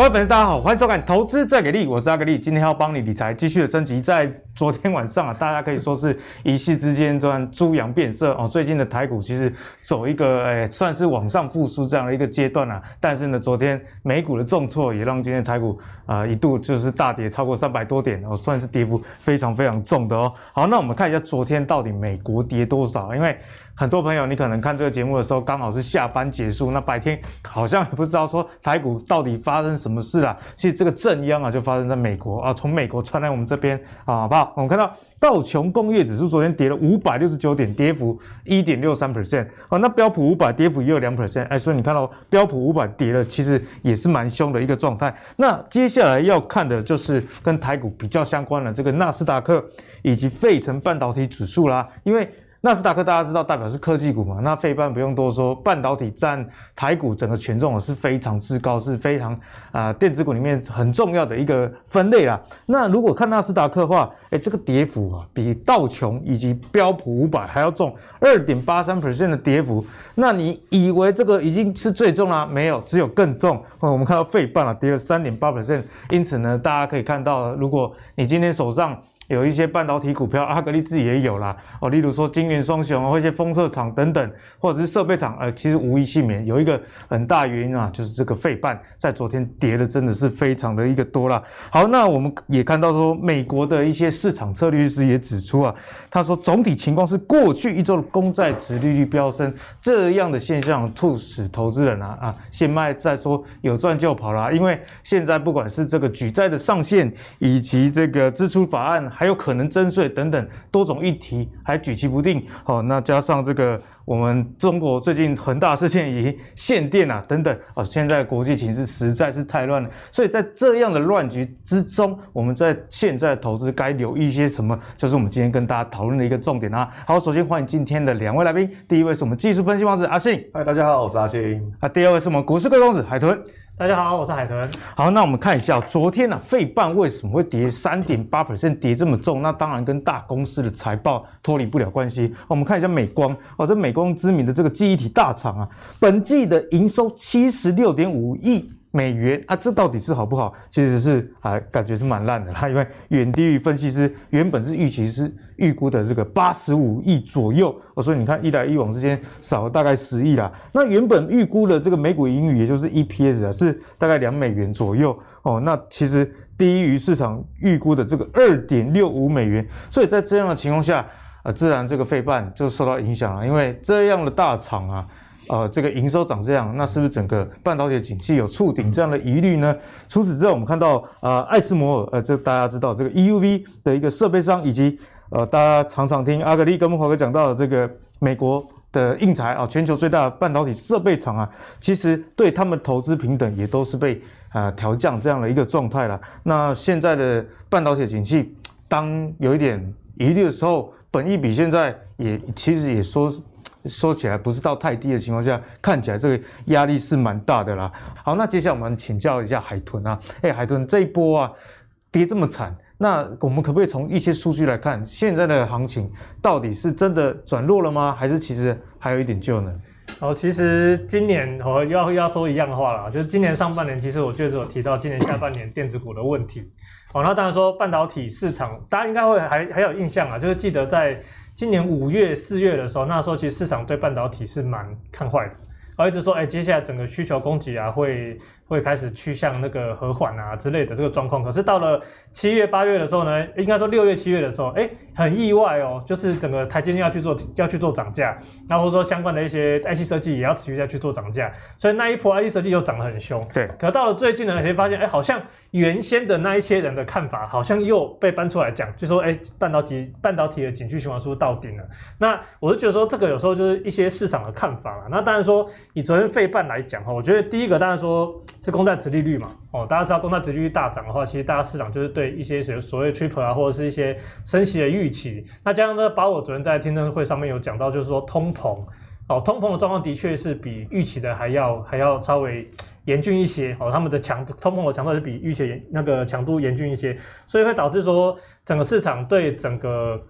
各位粉丝，大家好，欢迎收看《投资最给力》，我是阿格力，今天要帮你理财，继续的升级。在昨天晚上啊，大家可以说是一夕之间这样猪羊变色哦。最近的台股其实走一个诶、算是往上复苏这样的一个阶段啊。但是呢，昨天美股的重挫也让今天台股啊、一度就是大跌超过三百多点哦，算是跌幅非常非常重的哦。好，那我们看一下昨天到底美国跌多少，因为。很多朋友，你可能看这个节目的时候，刚好是下班结束，那白天好像也不知道说台股到底发生什么事啊。其实这个震央啊，就发生在美国啊，从美国传来我们这边啊，好不好？我们看到道琼工业指数昨天跌了五百六十九点，跌幅一点六三 percent。哦，那标普五百跌幅也有两 percent。哎，所以你看到标普五百跌了，其实也是蛮凶的一个状态。那接下来要看的就是跟台股比较相关的这个纳斯达克以及费城半导体指数啦，因为。纳斯达克大家知道代表是科技股嘛？那费半不用多说，半导体占台股整个权重是非常之高，是非常啊、呃、电子股里面很重要的一个分类啦。那如果看纳斯达克的话，哎，这个跌幅啊比道琼以及标普五百还要重，二点八三 percent 的跌幅。那你以为这个已经是最重了？没有，只有更重。我们看到费半啊跌了三点八 percent，因此呢，大家可以看到，如果你今天手上有一些半导体股票，阿格力自己也有啦哦，例如说晶圆双雄啊或一些封测厂等等，或者是设备厂，呃，其实无一幸免。有一个很大原因啊，就是这个费半在昨天跌的真的是非常的一个多啦。好，那我们也看到说，美国的一些市场策略师也指出啊，他说总体情况是过去一周的公债殖利率飙升这样的现象，促使投资人啊啊先卖再说，有赚就跑啦。因为现在不管是这个举债的上限以及这个支出法案。还有可能征税等等多种议题还举棋不定，好，那加上这个我们中国最近恒大事件以及限电啊等等，啊，现在国际形势实在是太乱了，所以在这样的乱局之中，我们在现在投资该留意一些什么，就是我们今天跟大家讨论的一个重点啊。好，首先欢迎今天的两位来宾，第一位是我们技术分析王子阿信，嗨，大家好，我是阿信。啊，第二位是我们股市贵公子海豚。大家好，我是海豚。好，那我们看一下昨天呢、啊，费半为什么会跌三点八 percent，跌这么重？那当然跟大公司的财报脱离不了关系。我们看一下美光，哦，这美光知名的这个记忆体大厂啊，本季的营收七十六点五亿。美元啊，这到底是好不好？其实是啊，感觉是蛮烂的啦，因为远低于分析师原本是预期是预估的这个八十五亿左右哦，所以你看一来一往之间少了大概十亿啦。那原本预估的这个每股盈余，也就是 EPS 啊，是大概两美元左右哦，那其实低于市场预估的这个二点六五美元，所以在这样的情况下啊，自然这个费半就受到影响了，因为这样的大厂啊。呃，这个营收涨这样，那是不是整个半导体的景气有触顶这样的疑虑呢？除此之外，我们看到呃，艾斯摩尔，呃，这大家知道这个 EUV 的一个设备商，以及呃，大家常常听阿格力跟慕驊哥讲到的这个美国的应材啊，全球最大的半导体设备厂啊，其实对他们投资平等也都是被呃调降这样的一个状态了。那现在的半导体景气，当有一点疑虑的时候，本益比现在也其实也说。说起来不是到太低的情况下，看起来这个压力是蛮大的啦。好，那接下来我们请教一下海豚啊，哎，海豚这一波啊跌这么惨，那我们可不可以从一些数据来看，现在的行情到底是真的转弱了吗？还是其实还有一点救呢？哦，其实今年我要要说一样的话啦，就是今年上半年，其实我确实有提到今年下半年电子股的问题。哦，那当然说半导体市场，大家应该会还还有印象啊，就是记得在。今年五月、四月的时候，那时候其实市场对半导体是蛮看坏的，而一直说，哎，接下来整个需求供给啊会。会开始趋向那个和缓啊之类的这个状况，可是到了七月八月的时候呢，应该说六月七月的时候，哎，很意外哦，就是整个台积电要去做要去做涨价，然后或者说相关的一些 IC 设计也要持续再去做涨价，所以那一波 IC 设计又涨得很凶。对，可到了最近呢，你会发现，哎，好像原先的那一些人的看法好像又被搬出来讲，就说，哎，半导体半导体的景气循环是不是到顶了？那我就觉得说，这个有时候就是一些市场的看法了。那当然说，以昨天费半来讲哈，我觉得第一个当然说。是公债殖利率嘛？哦，大家知道公债殖利率大涨的话，其实大家市场就是对一些所所谓 triple 啊，或者是一些升息的预期。那加上呢，把我昨天在听证会上面有讲到，就是说通膨哦，通膨的状况的确是比预期的还要还要稍微严峻一些哦。他们的强通膨的强度是比预期那个强度严峻一些，所以会导致说整个市场对整个。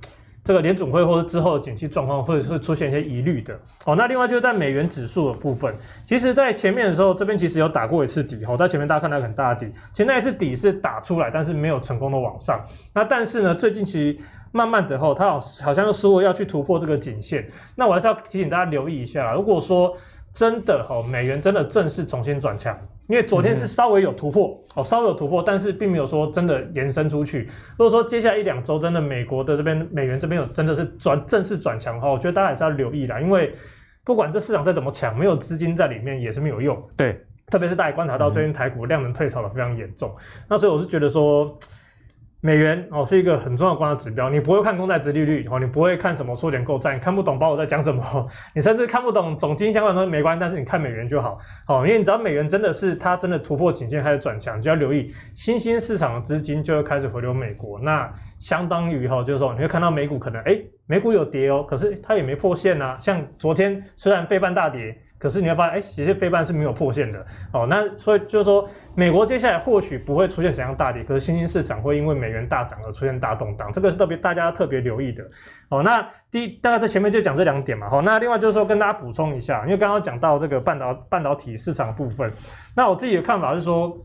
这个联准会或者之后的景气状况会会出现一些疑虑的。哦，那另外就是在美元指数的部分，其实在前面的时候，这边其实有打过一次底，哦，在前面大家看到很大的底，其实那一次底是打出来，但是没有成功的往上。那但是呢，最近其实慢慢的后，它好好像又说要去突破这个颈线。那我还是要提醒大家留意一下啦，如果说真的哦，美元真的正式重新转强。因为昨天是稍微有突破哦，稍微有突破，但是并没有说真的延伸出去。如果说接下来一两周真的美国的这边美元这边有真的是转正式转强的话，我觉得大家还是要留意啦。因为不管这市场再怎么强，没有资金在里面也是没有用。对，特别是大家观察到最近台股量能退潮的非常严重，那所以我是觉得说。美元哦是一个很重要的观察指标，你不会看公债殖利率哦，你不会看什么缩减购债，你看不懂鲍尔在讲什么，你甚至看不懂总经相关的东西没关系，但是你看美元就好哦，因为你知道美元真的是它真的突破颈线开始转强，就要留意新兴市场的资金就会开始回流美国，那相当于哈就是说你会看到美股可能哎美股有跌哦，可是它也没破线啊，像昨天虽然费半大跌。可是你会发现，哎、欸，有些费半是没有破线的哦。那所以就是说，美国接下来或许不会出现怎样大跌，可是新兴市场会因为美元大涨而出现大动荡，这个是特别大家特别留意的哦。那第一，大概在前面就讲这两点嘛。好，那另外就是说跟大家补充一下，因为刚刚讲到这个半导半导体市场部分，那我自己的看法是说。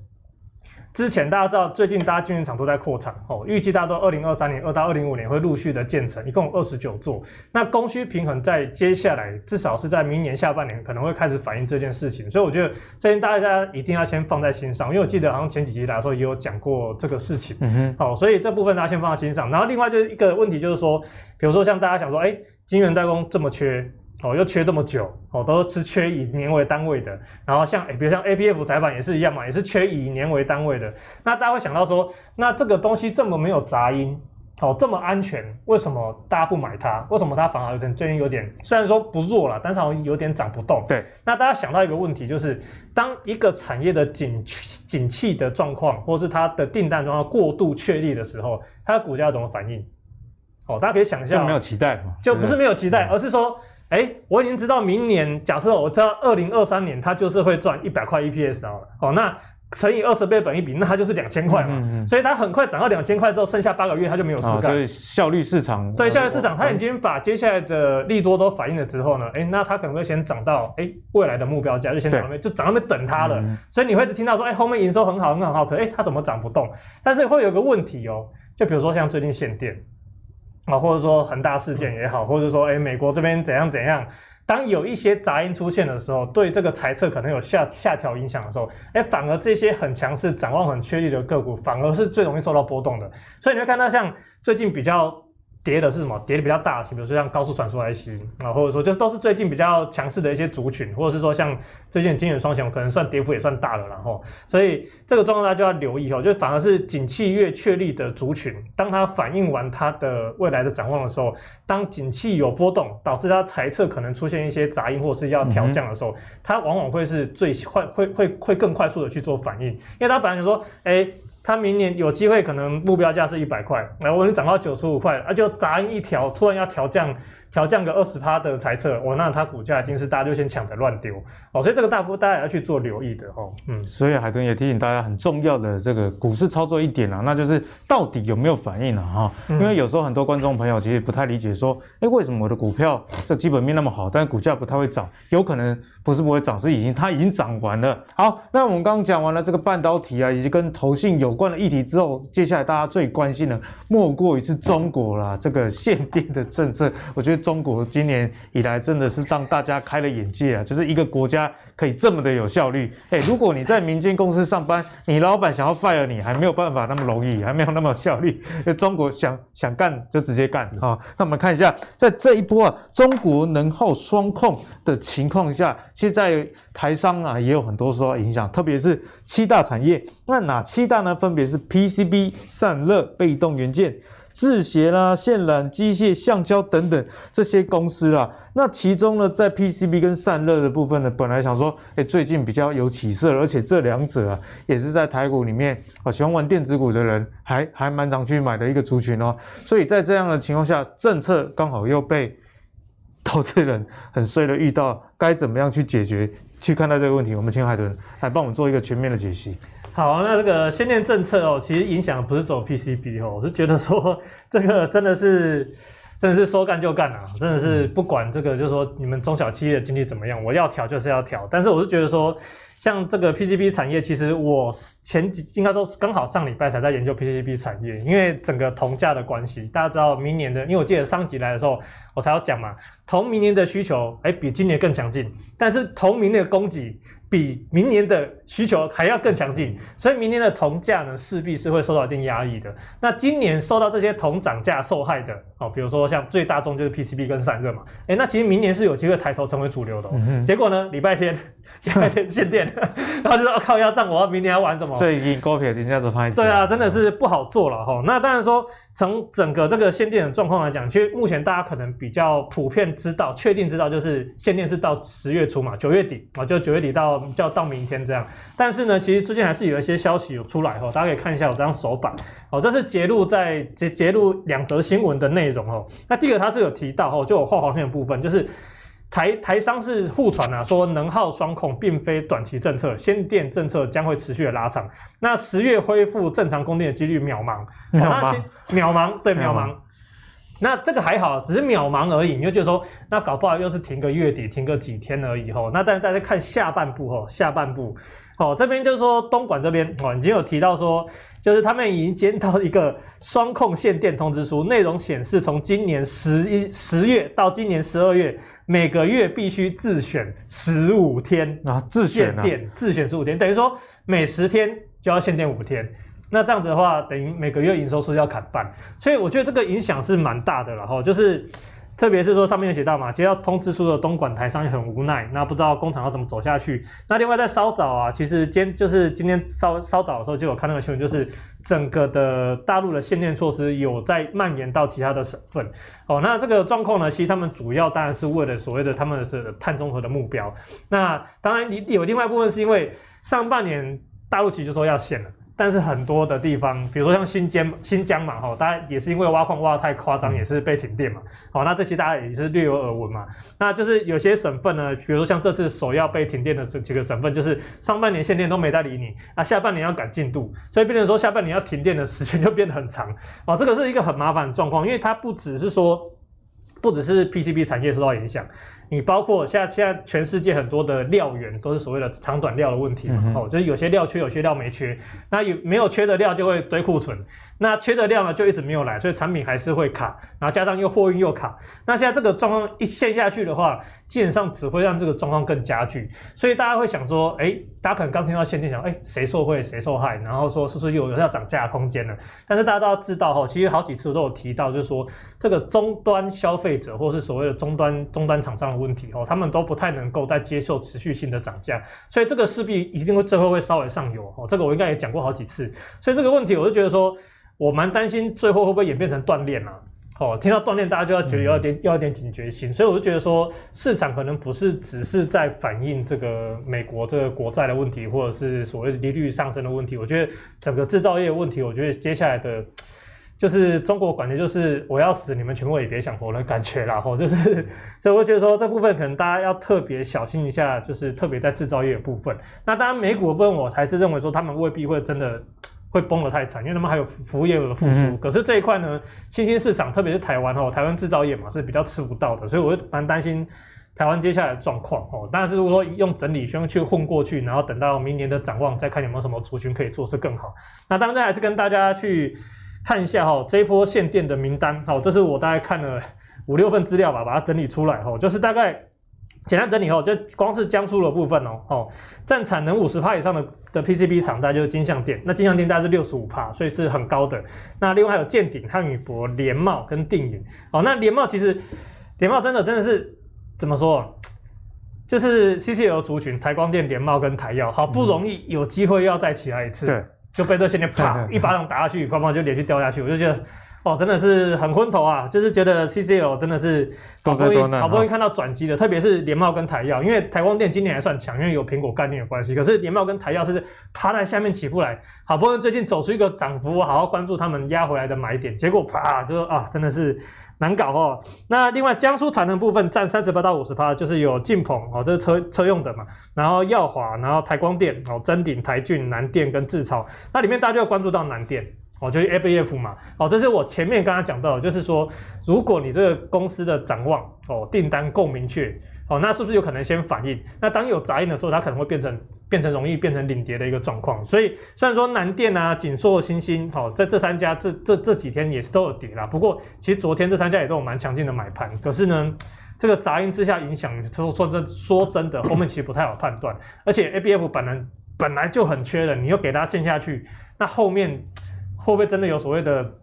之前大家知道，最近大家晶圆厂都在扩产哦，预计大家都二零二三年二到二零五年会陆续的建成，一共二十九座。那供需平衡在接下来至少是在明年下半年可能会开始反映这件事情，所以我觉得这件大家一定要先放在心上，因为我记得好像前几集来说也有讲过这个事情，嗯哼，好，所以这部分大家先放在心上。然后另外就是一个问题就是说，比如说像大家想说，哎，晶圆代工这么缺。哦，又缺这么久，哦，都是缺以年为单位的。然后像，比如像 A B F 载板也是一样嘛，也是缺以年为单位的。那大家会想到说，那这个东西这么没有杂音，哦，这么安全，为什么大家不买它？为什么它反而有点最近有点，虽然说不弱了，但是好像有点涨不动。对。那大家想到一个问题，就是当一个产业的景景气的状况，或是它的订单状况过度确立的时候，它的股价怎么反应？哦，大家可以想一下，就没有期待嘛？就不是没有期待，而是说。哎、欸，我已经知道明年，假设我知道二零二三年它就是会赚一百块 EPS 好了，哦，那乘以二十倍本益比，那它就是两千块嘛，嗯嗯嗯，所以它很快涨到两千块之后，剩下八个月它就没有事干。所以效率市场对效率市场，它已经把接下来的利多都反映了之后呢，哎、欸，那它可能会先涨到哎、欸、未来的目标价，就先涨那边，就涨那边等它了。嗯、所以你会听到说，哎、欸，后面营收很好很好很好，可哎、欸、它怎么涨不动？但是会有个问题哦，就比如说像最近限电啊，或者说恒大事件也好，嗯、或者说哎、欸、美国这边怎样怎样。当有一些杂音出现的时候，对这个财测可能有下下调影响的时候，哎，反而这些很强势、展望很确立的个股，反而是最容易受到波动的。所以你会看到，像最近比较。跌的是什么？跌的比较大，比如说像高速传输 IC 啊，或者说就是都是最近比较强势的一些族群，或者是说像最近晶圆双雄，可能算跌幅也算大了，然后，所以这个状况大家就要留意哦，就反而是景气越确立的族群，当它反映完它的未来的展望的时候，当景气有波动，导致它财测可能出现一些杂音或者是要调降的时候，嗯、它往往会是最快会会会更快速的去做反应，因为它本来想说，哎、欸。它明年有机会，可能目标价是一百块，然后我能涨到九十五块，啊，就砸一调，突然要调降。调降个二十趴的财测，哦，那它股价一定是大家就先抢着乱丢哦，所以这个大部分大家也要去做留意的哦。嗯，所以海豚也提醒大家很重要的这个股市操作一点啊，那就是到底有没有反应啊？哈，因为有时候很多观众朋友其实不太理解，说，哎，为什么我的股票这基本面那么好，但是股价不太会涨？有可能不是不会涨，是已经它已经涨完了。好，那我们刚刚讲完了这个半导体啊，以及跟投信有关的议题之后，接下来大家最关心的莫过于是中国啦，这个限电的政策，我觉得。中国今年以来真的是让大家开了眼界啊！就是一个国家可以这么的有效率。哎，如果你在民间公司上班，你老板想要 fire 你，还没有办法那么容易，还没有那么有效率。中国想想干就直接干啊！那我们看一下，在这一波啊，中国能耗双控的情况下，现在台商啊也有很多受到影响，特别是七大产业。那哪七大呢？分别是 PCB、散热、被动元件。制鞋啦、线缆、机械、橡胶等等这些公司啦，那其中呢，在 PCB 跟散热的部分呢，本来想说，哎，最近比较有起色，而且这两者啊，也是在台股里面啊，喜欢玩电子股的人还还蛮常去买的一个族群哦。所以在这样的情况下，政策刚好又被投资人很衰的遇到，该怎么样去解决？去看待这个问题，我们请海豚来帮我们做一个全面的解析。好，那这个先念政策哦，其实影响不是走 PCB 哦，我是觉得说 这个真的是真的是说干就干啊！真的是不管这个，就是说你们中小企业的经济怎么样，我要调就是要调。但是我是觉得说，像这个 PCB 产业，其实我前几应该说是刚好上礼拜才在研究 PCB 产业，因为整个铜价的关系，大家知道明年的，因为我记得上集来的时候我才要讲嘛，铜明年的需求哎比今年更强劲，但是铜明年的供给。比明年的需求还要更强劲，所以明年的铜价呢，势必是会受到一定压抑的。那今年受到这些铜涨价受害的哦，比如说像最大宗就是 PCB 跟散热嘛，哎，那其实明年是有机会抬头成为主流的。哦。嗯。结果呢，礼拜天 礼拜天限电，然后就说我靠，要涨，我要明年要玩什么？所以股票今天就拍。对啊，真的是不好做了哈。那当然说，从整个这个限电的状况来讲，其实目前大家可能比较普遍知道、确定知道，就是限电是到十月初嘛，九月底啊，就九月底到。就要到明天这样，但是呢，其实最近还是有一些消息有出来哦，大家可以看一下我这张手板哦，这是截录在截截录两则新闻的内容哦。那第一个它是有提到哦，就有画黄线的部分，就是台台商是互传啊，说能耗双控并非短期政策，限电政策将会持续的拉长。那十月恢复正常供电的几率渺茫，渺茫，渺茫，对，渺茫。那这个还好，只是渺茫而已。你就觉得说，那搞不好又是停个月底，停个几天而已吼。那但是大家看下半部吼，下半部，哦，这边就是说东莞这边哦，已经有提到说，就是他们已经接到一个双控限电通知书，内容显示从今年十一十月到今年十二月，每个月必须自选十五天啊，自选限电，自选十五天，等于说每十天就要限电五天。那这样子的话，等于每个月营收数要砍半，所以我觉得这个影响是蛮大的了哈。就是特别是说上面有写到嘛，接到通知书的东莞台商也很无奈，那不知道工厂要怎么走下去。那另外在稍早啊，其实今就是今天稍稍早的时候就有看那个新闻，就是整个的大陆的限电措施有在蔓延到其他的省份。哦，那这个状况呢，其实他们主要当然是为了所谓的他们的是碳中和的目标。那当然你有另外一部分是因为上半年大陆其实就说要限了。但是很多的地方，比如说像新疆、新疆嘛，哈，大家也是因为挖矿挖得太夸张，也是被停电嘛，好，那这些大家也是略有耳闻嘛。那就是有些省份呢，比如说像这次首要被停电的这几个省份，就是上半年限电都没在理你，那，下半年要赶进度，所以变成说下半年要停电的时间就变得很长，哦，这个是一个很麻烦的状况，因为它不只是说，不只是 PCB 产业受到影响。你包括现在现在全世界很多的料源都是所谓的长短料的问题嘛，哦、嗯，就是有些料缺，有些料没缺，那有没有缺的料就会堆库存。那缺的料呢，就一直没有来，所以产品还是会卡，然后加上又货运又卡，那现在这个状况一陷下去的话，基本上只会让这个状况更加剧。所以大家会想说，哎，大家可能刚听到限电，想，哎，谁受惠谁受害，然后说是不是有有要涨价的空间了？但是大家都要知道哈，其实好几次我都有提到，就是说这个终端消费者或是所谓的终端终端厂商的问题哦，他们都不太能够再接受持续性的涨价，所以这个势必一定会最后会稍微上游哦，这个我应该也讲过好几次，所以这个问题我就觉得说。我蛮担心最后会不会演变成断链啊？哦，听到断链，大家就要觉得有点要有点警觉心，所以我就觉得说，市场可能不是只是在反映这个美国这个国债的问题，或者是所谓利率上升的问题。我觉得整个制造业问题，我觉得接下来的，就是中国感觉就是我要死，你们全部也别想活的感觉啦。吼，就是所以我觉得说这部分可能大家要特别小心一下，就是特别在制造业的部分。那当然美股的部分，我还是认为说他们未必会真的。会崩得太惨，因为他们还有服务业的复苏。嗯、可是这一块呢，新兴市场，特别是台湾哦，台湾制造业嘛是比较吃不到的，所以我就蛮担心台湾接下来的状况哦。但是如果说用整理先去混过去，然后等到明年的展望再看有没有什么族群可以做是更好。那当然还是跟大家去看一下哈，这一波限电的名单，好，这是我大概看了 五六份资料吧，把它整理出来哈，就是大概。简单整理后，就光是江苏的部分哦，哦，占产能五十帕以上的的 PCB 厂，大概就是金像电，那金像电大概是六十五帕，所以是很高的。那另外还有建鼎、汉语博、联茂跟定影，哦，那联茂其实联茂真的真的是怎么说？就是 CCL 族群，台光电、联茂跟台燿，好不容易有机会要再起来一次，对，就被这些人 啪一巴掌打下去，官方就连续掉下去，我就觉得。哦，真的是很昏头啊！就是觉得 CCL 真的是好不容易好不容易看到转机的，特别是联茂跟台药，因为台光电今年还算强，因为有苹果概念有关系。可是联茂跟台药是趴在下面起不来，好不容易最近走出一个涨幅，我好好关注他们压回来的买点，结果啪就啊，真的是难搞哦。那另外江苏产能部分占三十八到五十趴，就是有晋鹏哦，这是车车用的嘛，然后耀华，然后台光电哦，臻鼎、台骏、南电跟智超，那里面大家就要关注到南电。哦，就是 ABF 嘛，哦，这是我前面刚刚讲到的，就是说，如果你这个公司的展望哦，订单够明确，哦，那是不是有可能先反应？那当有杂音的时候，它可能会变成变成容易变成领跌的一个状况。所以虽然说南电啊、景硕、欣兴，哦，在这三家这这这几天也是都有跌啦。不过其实昨天这三家也都有蛮强劲的买盘。可是呢，这个杂音之下影响，说说真说真的，后面其实不太好判断。而且 ABF 本来本来就很缺的，你又给它陷下去，那后面。会不会真的有所谓的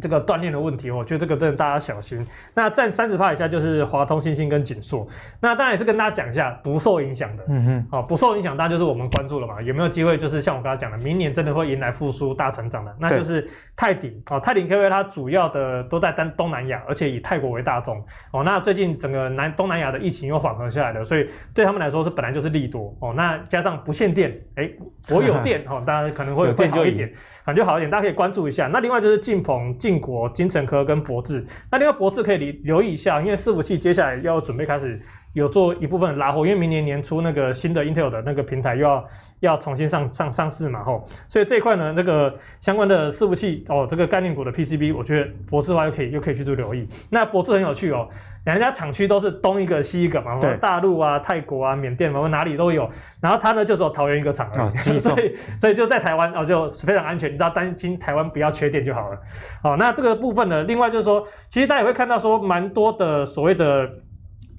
这个断链的问题？我觉得这个真的大家小心。那占三十趴以下就是华通、欣兴跟景硕。那当然也是跟大家讲一下，不受影响的。嗯哼，好，不受影响，当然就是我们关注了嘛。有没有机会？就是像我刚才讲的，明年真的会迎来复苏、大成长的，那就是泰鼎哦。泰鼎 KV 它主要的都在单东南亚，而且以泰国为大宗哦。那最近整个南东南亚的疫情又缓和下来了，所以对他们来说是本来就是利多哦。那加上不限电，哎，我有电 哦，大家可能会有电就一点。感觉好一点，大家可以关注一下。那另外就是晋鹏、晋国、金城科跟博智。那另外博智可以留留意一下，因为伺服器接下来要准备开始有做一部分的拉货，因为明年年初那个新的 Intel 的那个平台又要要重新上上上市嘛，吼。所以这一块呢，那个相关的伺服器哦，这个概念股的 PCB，我觉得博智的话又可以又可以去做留意。那博智很有趣哦。人家厂区都是东一个西一个嘛，大陆啊、泰国啊、缅甸嘛，哪里都有。然后他呢就只有桃园一个厂而已，哦、所以所以就在台湾哦，就非常安全。你知道担心台湾不要缺电就好了。好，那这个部分呢，另外就是说，其实大家也会看到说，蛮多的所谓的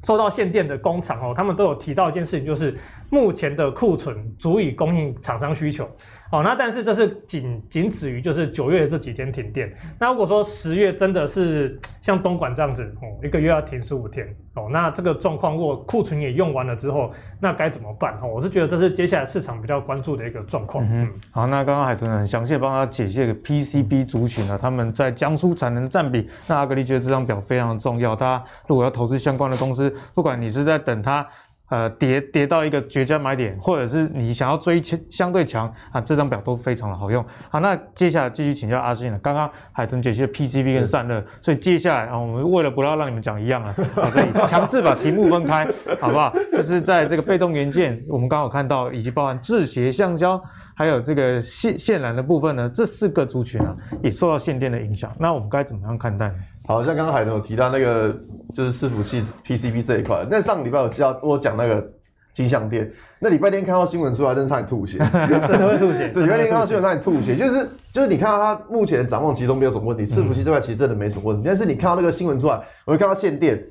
受到限电的工厂哦，他们都有提到一件事情，就是目前的库存足以供应厂商需求。哦，那但是这是仅仅止于就是九月这几天停电。那如果说十月真的是像东莞这样子，哦，一个月要停十五天，哦，那这个状况如果库存也用完了之后，那该怎么办？哦，我是觉得这是接下来市场比较关注的一个状况。嗯，好，那刚刚海豚很详细帮他解析个 PCB 族群啊，他们在江苏产能占比。那阿格力觉得这张表非常重要，大家如果要投资相关的公司，不管你是在等它。呃，跌跌到一个绝佳买点，或者是你想要追强相对强啊，这张表都非常的好用。好，那接下来继续请教阿信了。刚刚海豚解析了 PCB 跟散热，所以接下来啊，我们为了不要让你们讲一样 啊，所以强制把题目分开，好不好？就是在这个被动元件，我们刚好看到，以及包含制鞋、橡胶。还有这个线线缆的部分呢，这四个族群啊，也受到限电的影响。那我们该怎么样看待呢？好像刚刚海豚有提到那个，就是伺服器 PCB 这一块。那上个礼拜我知道我讲那个金像电，那礼拜天看到新闻出来，真是差点吐血，真的会吐血。礼拜天看到新闻差点吐血，就是就是你看到它目前的展望其实都没有什么问题，伺服器这块其实真的没什么问题。但是你看到那个新闻出来，我会看到限电。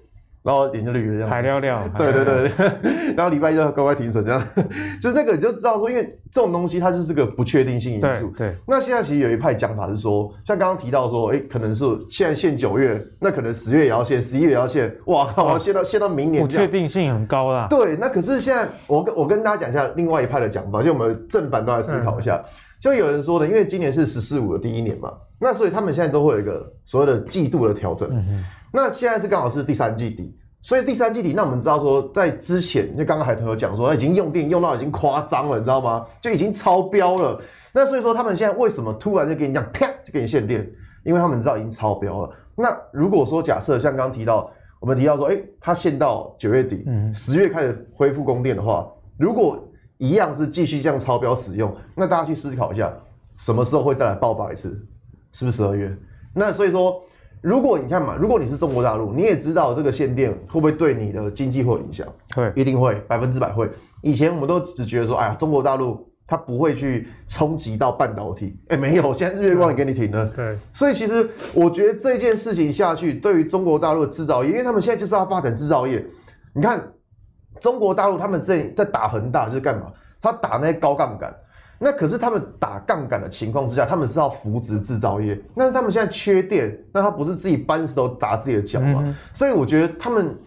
然后点就绿了这样，海料料，对对对，然后礼拜一就乖乖停损这样，就是那个你就知道说，因为这种东西它就是个不确定性因素。对，对。那现在其实有一派讲法是说，像刚刚提到说，哎，可能是现在限九月，那可能十月也要限，十一月也要限，哇靠，限到限到明年，不确定性很高啦。对，那可是现在我跟我跟大家讲一下另外一派的讲法，就我们正反都来思考一下。嗯、就有人说的，因为今年是十四五的第一年嘛，那所以他们现在都会有一个所谓的季度的调整。那现在是刚好是第三季底。所以第三季底，那我们知道说，在之前，就刚刚海豚有讲说，他已经用电用到已经夸张了，你知道吗？就已经超标了。那所以说，他们现在为什么突然就给你这样啪就给你限电？因为他们知道已经超标了。那如果说假设像刚刚提到，我们提到说，哎，它限到九月底，十月开始恢复供电的话，如果一样是继续这样超标使用，那大家去思考一下，什么时候会再来爆发一次？是不是十二月？那所以说。如果你看嘛，如果你是中国大陆，你也知道这个限电会不会对你的经济会有影响？会，一定会，百分之百会。以前我们都只觉得说，哎呀，中国大陆它不会去冲击到半导体，哎，没有，现在日月光也给你停了。对，所以其实我觉得这件事情下去，对于中国大陆的制造业，因为他们现在就是要发展制造业。你看，中国大陆他们在在打恒大就是干嘛？他打那些高杠杆。那可是他们打杠杆的情况之下，他们是要扶植制造业。但是他们现在缺电，那他不是自己搬石头砸自己的脚吗？嗯、所以我觉得他们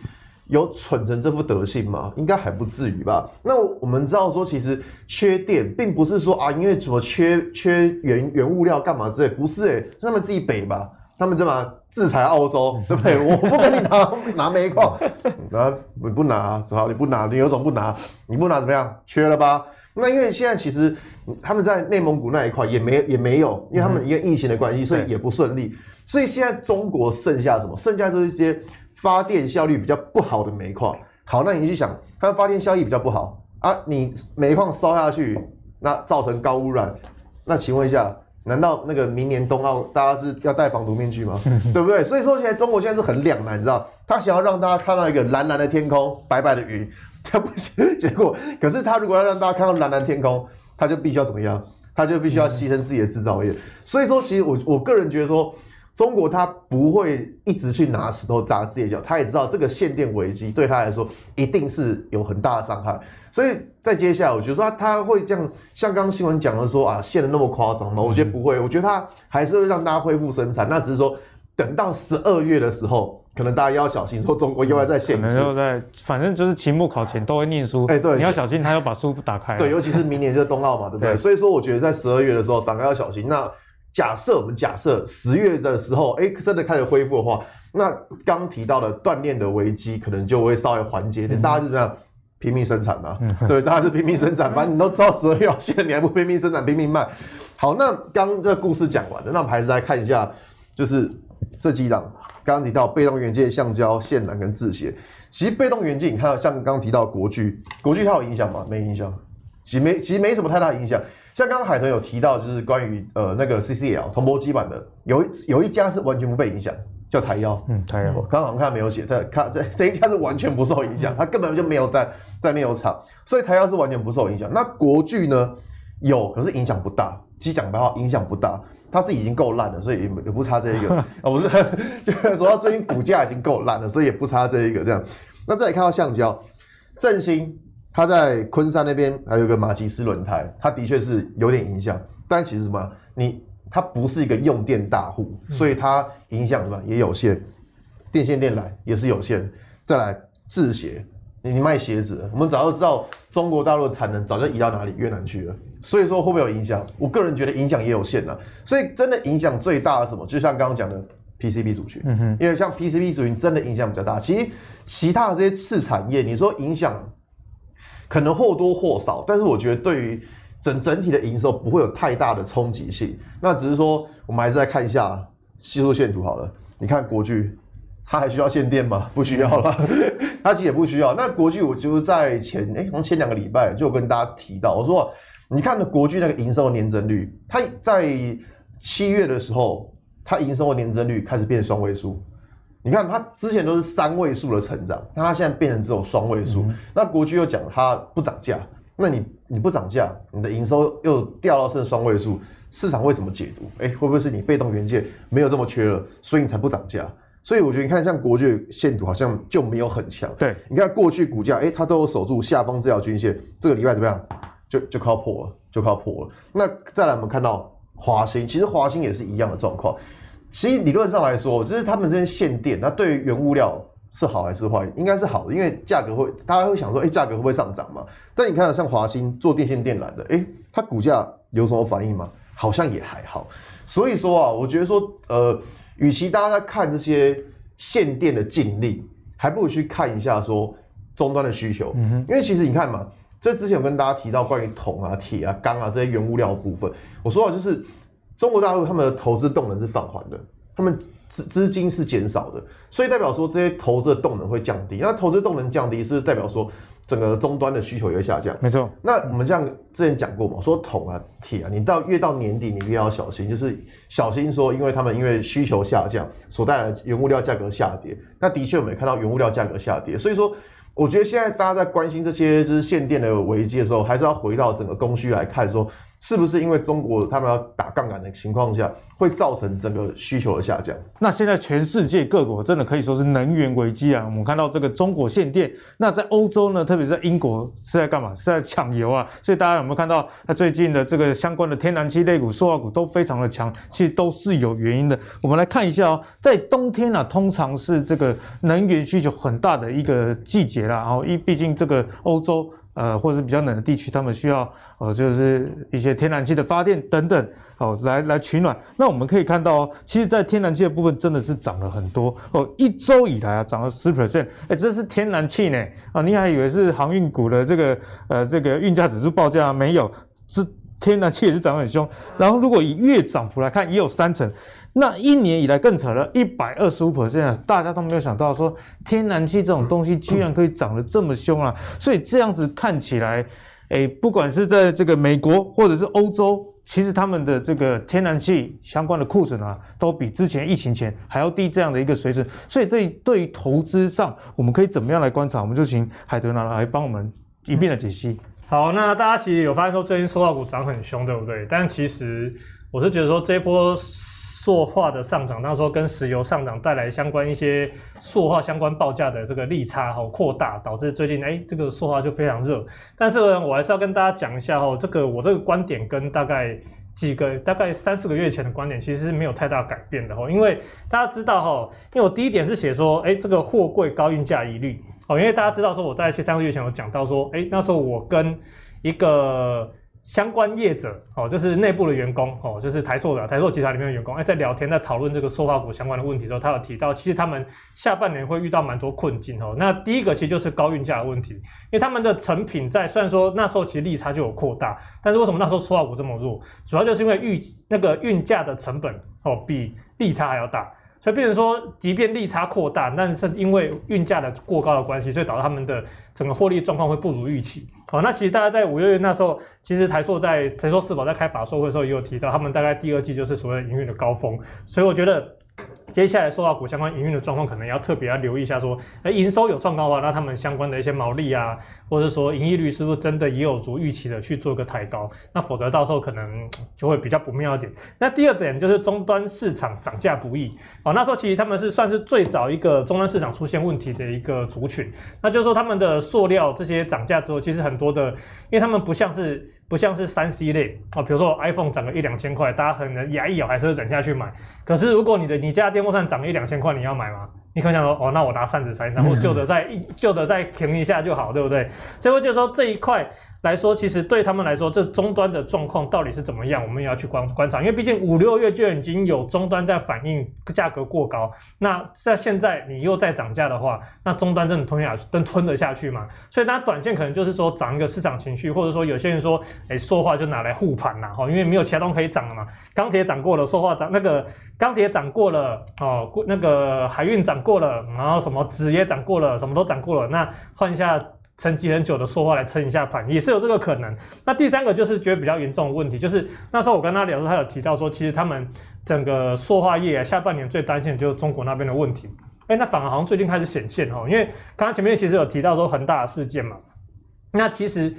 有蠢成这副德性吗？应该还不至于吧。那我们知道说，其实缺电并不是说啊，因为什么缺缺原原物料干嘛之类，不是诶、欸、是他们自己北吧？他们干嘛制裁澳洲，对不对？我不跟你拿拿煤矿，啊你不拿，只好你不拿，你有种不拿，你不拿怎么样？缺了吧？那因为现在其实他们在内蒙古那一块也没也没有，因为他们因为疫情的关系，所以也不顺利。所以现在中国剩下什么？剩下就是一些发电效率比较不好的煤矿。好，那你去想，它的发电效益比较不好啊，你煤矿烧下去，那造成高污染，那请问一下，难道那个明年冬奥大家是要戴防毒面具吗？对不对？所以说现在中国现在是很两难，你知道，他想要让大家看到一个蓝蓝的天空、白白的云，他不行。结果，可是他如果要让大家看到蓝蓝天空，他就必须要怎么样？他就必须要牺牲自己的制造业。所以说，其实我我个人觉得说。中国他不会一直去拿石头砸自己的脚，他也知道这个限电危机对他来说一定是有很大的伤害，所以在接下来，我觉得说他他会这样，像刚刚新闻讲的说啊，限的那么夸张吗？我觉得不会，我觉得他还是会让大家恢复生产，那只是说等到十二月的时候，可能大家要小心，说中国又要再限制，可能又在，反正就是期末考前都会念书，哎，对，你要小心，他要把书打开，对，尤其是明年就是冬奥嘛，对不对？对所以说，我觉得在十二月的时候，反而要小心。那。假设我们假设十月的时候，哎，真的开始恢复的话，那刚提到的锻炼的危机可能就会稍微缓解一点。嗯、大家就这样拼命生产嘛，嗯、对，大家是拼命生产。反正你都知道十二月要限，你还不拼命生产、拼命卖？好，那刚这个故事讲完了，那我们还是来看一下，就是这几档刚刚提到被动元件、橡胶、线缆跟制鞋。其实被动元件，你看到像刚刚提到国巨，国巨它有影响吗？没影响，其实没，其实没什么太大影响。像刚刚海豚有提到，就是关于呃那个 CCL 铜箔基板的，有一有一家是完全不被影响，叫台燿。嗯，台燿。刚刚好像看没有写，但看这这一家是完全不受影响，它根本就没有在在炼油厂，所以台燿是完全不受影响。那国巨呢？有，可是影响不大。其实讲白话，影响不大。它自己已经够烂了，所以也也不差这一个。啊，不是，就是说它最近股价已经够烂了，所以也不差这一个这样。那再来看到橡胶，振兴。它在昆山那边还有一个马吉斯轮胎，它的确是有点影响，但其实什么，你它不是一个用电大户，所以它影响什么也有限，电线电缆也是有限。再来制鞋，你卖鞋子，我们早就知道中国大陆的产能早就移到哪里越南去了，所以说会不会有影响？我个人觉得影响也有限了。所以真的影响最大的什么？就像刚刚讲的 PCB 族群，嗯哼，因为像 PCB 族群真的影响比较大。其实其他的这些次产业，你说影响。可能或多或少，但是我觉得对于整整体的营收不会有太大的冲击性。那只是说，我们还是来看一下技术线图好了。你看国巨，它还需要限电吗？不需要了，它其实也不需要。那国巨，我就是在前哎，好像前两个礼拜就跟大家提到，我说你看的国巨那个营收的年增率，它在七月的时候，它营收的年增率开始变双位数。你看，它之前都是三位数的成长，那它现在变成只有双位数。嗯、那国巨又讲它不涨价，那你你不涨价，你的营收又掉到剩双位数，市场会怎么解读？哎、欸，会不会是你被动元件没有这么缺了，所以你才不涨价？所以我觉得你看，像国巨线图好像就没有很强。对，你看过去股价，哎、欸，它都有守住下方这条均线，这个礼拜怎么样？就就靠破了，就靠破了。那再来，我们看到华兴，其实华兴也是一样的状况。其实理论上来说，就是他们这边限电，那对于原物料是好还是坏？应该是好的，因为价格会，大家会想说，哎，价格会不会上涨嘛？但你看，像华兴做电线电缆的，哎，它股价有什么反应吗？好像也还好。所以说啊，我觉得说，呃，与其大家在看这些限电的禁令，还不如去看一下说终端的需求。嗯哼，因为其实你看嘛，这之前我跟大家提到关于铜啊、铁啊、钢啊这些原物料的部分，我说到就是。中国大陆他们的投资动能是放缓的，他们资资金是减少的，所以代表说这些投资的动能会降低。那投资动能降低，是不是代表说整个终端的需求也会下降？没错。那我们这样之前讲过嘛，说铜啊、铁啊，你到越到年底，你越要小心，就是小心说，因为他们因为需求下降所带来的原物料价格下跌。那的确我们也看到原物料价格下跌，所以说我觉得现在大家在关心这些就是限电的危机的时候，还是要回到整个供需来看说。是不是因为中国他们要打杠杆的情况下，会造成整个需求的下降？那现在全世界各国真的可以说是能源危机啊！我们看到这个中国限电，那在欧洲呢，特别是在英国是在干嘛？是在抢油啊！所以大家有没有看到，它最近的这个相关的天然气类股、塑化股都非常的强，其实都是有原因的。我们来看一下哦，在冬天啊，通常是这个能源需求很大的一个季节啦。然后，因毕竟这个欧洲。呃，或者是比较冷的地区，他们需要呃，就是一些天然气的发电等等，哦，来来取暖。那我们可以看到哦，其实，在天然气的部分真的是涨了很多哦，一周以来啊，涨了十 percent，哎，这是天然气呢啊，你还以为是航运股的这个呃这个运价指数报价没有？是天然气也是涨很凶。然后，如果以月涨幅来看，也有三成。那一年以来更扯了，一百二十五 percent，大家都没有想到说天然气这种东西居然可以涨得这么凶啊！所以这样子看起来，诶，不管是在这个美国或者是欧洲，其实他们的这个天然气相关的库存啊，都比之前疫情前还要低这样的一个水准。所以对对于投资上，我们可以怎么样来观察？我们就请海豚拿来帮我们一并的解析。好，那大家其实有发现说最近塑化股涨很凶，对不对？但其实我是觉得说这波。塑化的上涨，那时候跟石油上涨带来相关一些塑化相关报价的这个利差哈扩大，导致最近哎这个塑化就非常热。但是呢，我还是要跟大家讲一下哈，这个我这个观点跟大概几个大概三四个月前的观点其实是没有太大改变的哈。因为大家知道哈，因为我第一点是写说哎这个货柜高运价疑虑因为大家知道说我在三个月前有讲到说哎那时候我跟一个。相关业者哦，就是内部的员工哦，就是台塑的台塑集团里面的员工，哎，在聊天在讨论这个塑化股相关的问题的时候，他有提到，其实他们下半年会遇到蛮多困境哦。那第一个其实就是高运价的问题，因为他们的成品在虽然说那时候其实利差就有扩大，但是为什么那时候塑化股这么弱？主要就是因为运那个运价的成本哦比利差还要大。所以变成说，即便利差扩大，但是因为运价的过高的关系，所以导致他们的整个获利状况会不如预期。好，那其实大家在五六月那时候，其实台硕在台硕四宝在开法硕会的时候也有提到，他们大概第二季就是所谓的营运的高峰。所以我觉得。接下来受到股相关营运的状况，可能要特别要留意一下，说，哎，营收有创高的话，那他们相关的一些毛利啊，或者说盈利率是不是真的也有足预期的去做个抬高？那否则到时候可能就会比较不妙一点。那第二点就是终端市场涨价不易哦，那时候其实他们是算是最早一个终端市场出现问题的一个族群，那就是说他们的塑料这些涨价之后，其实很多的，因为他们不像是。不像是三 C 类啊，比如说 iPhone 涨个一两千块，大家可能牙一咬还是会忍下去买。可是如果你的你家电风扇涨了一两千块，你要买吗？你可能想说，哦，那我拿扇子扇，然后旧的再旧的再停一下就好，对不对？所以我就说这一块。来说，其实对他们来说，这终端的状况到底是怎么样，我们也要去观观察。因为毕竟五六月就已经有终端在反映价格过高，那在现在你又在涨价的话，那终端真的吞下去，能吞得下去吗？所以，大家短线可能就是说涨一个市场情绪，或者说有些人说，哎，说话就拿来护盘呐，哈，因为没有其他东西可以涨了嘛。钢铁涨过了，说话涨那个钢铁涨过了，哦，那个海运涨过了，然后什么纸也涨过了，什么都涨过了，那换一下。沉积很久的塑化来撑一下盘，也是有这个可能。那第三个就是觉得比较严重的问题，就是那时候我跟他聊的时候，他有提到说，其实他们整个塑化业啊，下半年最担心的就是中国那边的问题。哎，那反而好像最近开始显现哦，因为刚刚前面其实有提到说恒大的事件嘛，那其实。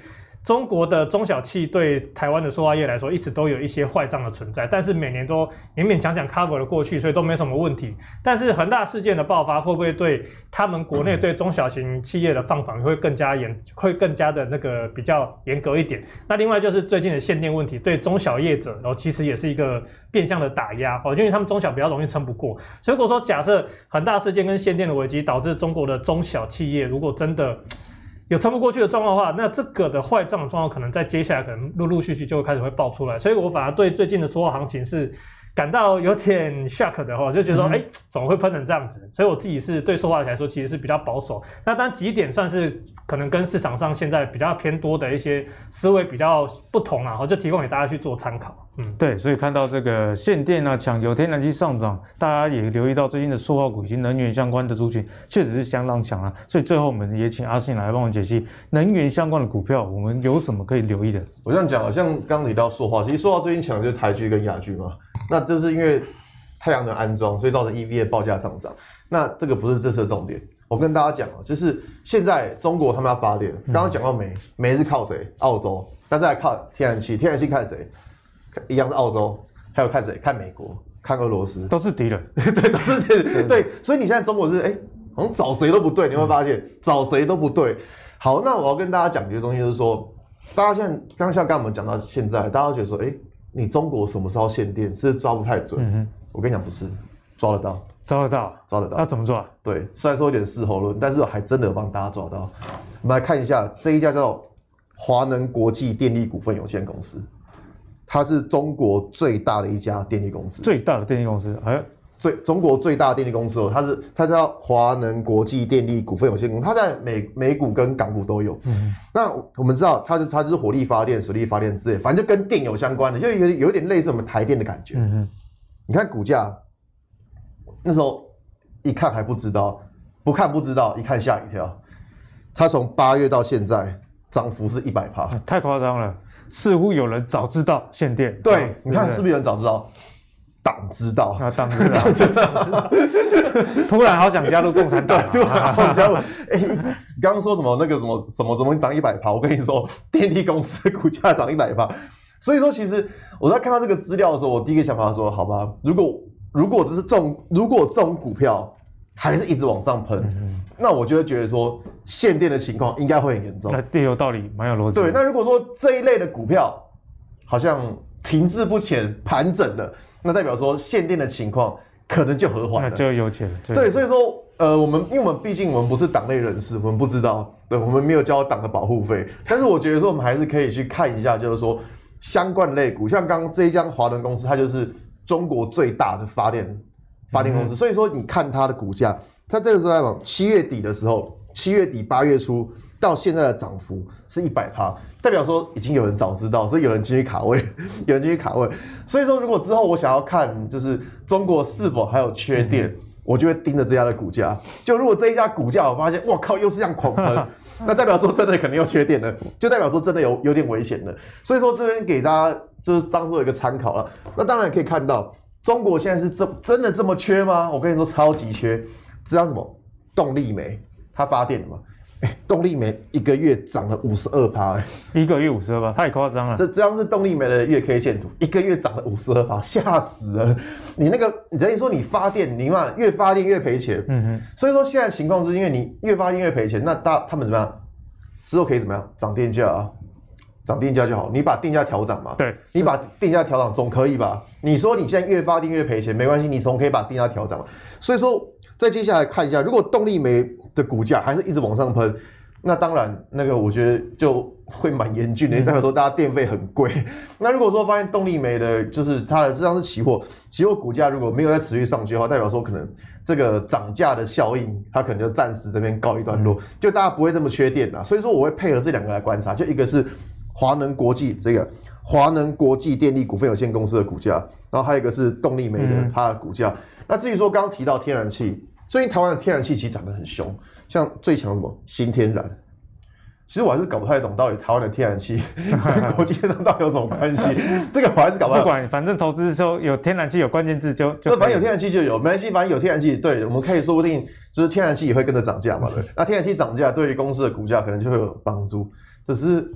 中国的中小企对台湾的塑化业来说，一直都有一些坏账的存在，但是每年都勉勉强强 cover 了过去，所以都没什么问题。但是恒大事件的爆发，会不会对他们国内对中小型企业的放款会更加严，会更加的那个比较严格一点？那另外就是最近的限电问题，对中小业者，然后其实也是一个变相的打压哦，因为他们中小比较容易撑不过。所以如果说假设恒大事件跟限电的危机导致中国的中小企业如果真的有撑不过去的状况的话，那这个的坏账的状况可能在接下来可能陆陆续续就会开始会爆出来，所以我反而对最近的所有行情是感到有点 shock 的哈，就觉得说，哎、嗯，怎么会喷成这样子？所以我自己是对说话来说，其实是比较保守。那当然几点算是可能跟市场上现在比较偏多的一些思维比较不同啊，我就提供给大家去做参考。嗯，对，所以看到这个限电啊、抢油、天然气上涨，大家也留意到最近的塑化股以及能源相关的族群确实是相当强啊。所以最后我们也请阿信来帮我们解析能源相关的股票，我们有什么可以留意的？我这样讲，像刚刚提到塑化，其实塑化最近抢的就是台剧跟亚剧嘛，那就是因为太阳能安装，所以造成 EVA 报价上涨。那这个不是这次的重点，我跟大家讲啊，就是现在中国他们要发电，刚刚讲到煤，煤是靠谁？澳洲，那再来靠天然气，天然气看谁？一样是澳洲，还有看谁？看美国，看俄罗斯，都是敌人。对，都是敌人。对，所以你现在中国是哎、欸，好像找谁都不对，你会发现、嗯、找谁都不对。好，那我要跟大家讲一个东西，就是说，大家现在刚像刚我们讲到现在，大家都觉得说，哎、欸，你中国什么时候限电？是抓不太准。嗯，我跟你讲，不是，抓得到，抓得到，抓得到。那怎么抓？对，虽然说有点事后论，但是我还真的有帮大家抓到。我们来看一下这一家叫华能国际电力股份有限公司。它是中国最大的一家电力公司，最大的电力公司，哎，最中国最大的电力公司哦，它是它叫华能国际电力股份有限公司，它在美美股跟港股都有。嗯，那我们知道它是它就是火力发电、水力发电之类，反正就跟电有相关的，就有有点类似我们台电的感觉。嗯嗯，你看股价，那时候一看还不知道，不看不知道，一看吓一跳，它从八月到现在涨幅是一百趴，太夸张了。似乎有人早知道限电。对，你看是不是有人早知道？党知道啊，党知道，知道。突然好想加入共产党，对，突然好想加入。哎，你刚刚说什么？那个什么什么怎么涨一百趴？我跟你说，电力公司股价涨一百趴。所以说，其实我在看到这个资料的时候，我第一个想法说，好吧，如果如果这是这种，如果这种股票还是一直往上喷，嗯、那我就会觉得说，限电的情况应该会很严重。那对，有道理，蛮有逻辑。对，那如果说这一类的股票好像停滞不前、盘整了。那代表说限电的情况可能就和缓了，就有钱了。对，所以说，呃，我们因为我们毕竟我们不是党内人士，我们不知道，对，我们没有交党的保护费。但是我觉得说，我们还是可以去看一下，就是说相关类股，像刚刚这一家华能公司，它就是中国最大的发电发电公司。嗯、所以说，你看它的股价，它这个时候在往七月底的时候，七月底八月初。到现在的涨幅是一百趴，代表说已经有人早知道，所以有人进去卡位，有人进去卡位。所以说，如果之后我想要看，就是中国是否还有缺电，嗯、我就会盯着这家的股价。就如果这一家股价我发现，哇靠，又是这样狂喷，那代表说真的可能又缺电了，就代表说真的有有点危险了。所以说这边给大家就是当做一个参考了。那当然可以看到，中国现在是这真的这么缺吗？我跟你说，超级缺。这样什么动力煤，它发电的嘛。动力煤一个月涨了五十二趴，一个月五十二趴，太夸张了。这这样是动力煤的月 K 线图，一个月涨了五十二趴，吓死了。你那个，你等于说你发电，你嘛越发电越赔钱。嗯哼。所以说现在情况是因为你越发电越赔钱，那大他们怎么样？之后可以怎么样？涨电价啊，涨定价就好。你把定价调涨嘛。对。你把定价调涨总可以吧？你说你现在越发电越赔钱，没关系，你总可以把定价调涨嘛。所以说，再接下来看一下，如果动力煤。的股价还是一直往上喷，那当然，那个我觉得就会蛮严峻的，代表说大家电费很贵。那如果说发现动力煤的，就是它的这张是期货，期货股价如果没有再持续上去的话，代表说可能这个涨价的效应，它可能就暂时这边告一段落，就大家不会这么缺电了。所以说我会配合这两个来观察，就一个是华能国际这个华能国际电力股份有限公司的股价，然后还有一个是动力煤的它的股价。那至于说刚刚提到天然气。最近台湾的天然气其实涨得很凶，像最强什么新天然，其实我还是搞不太懂到底台湾的天然气 跟国际上到底有什么关系，这个我还是搞不太懂。不管，反正投资的时候有天然气有关键字就就反正有天然气就有，没关系，反正有天然气，对，我们可以说不定就是天然气也会跟着涨价嘛，对。那天然气涨价对于公司的股价可能就会有帮助，只是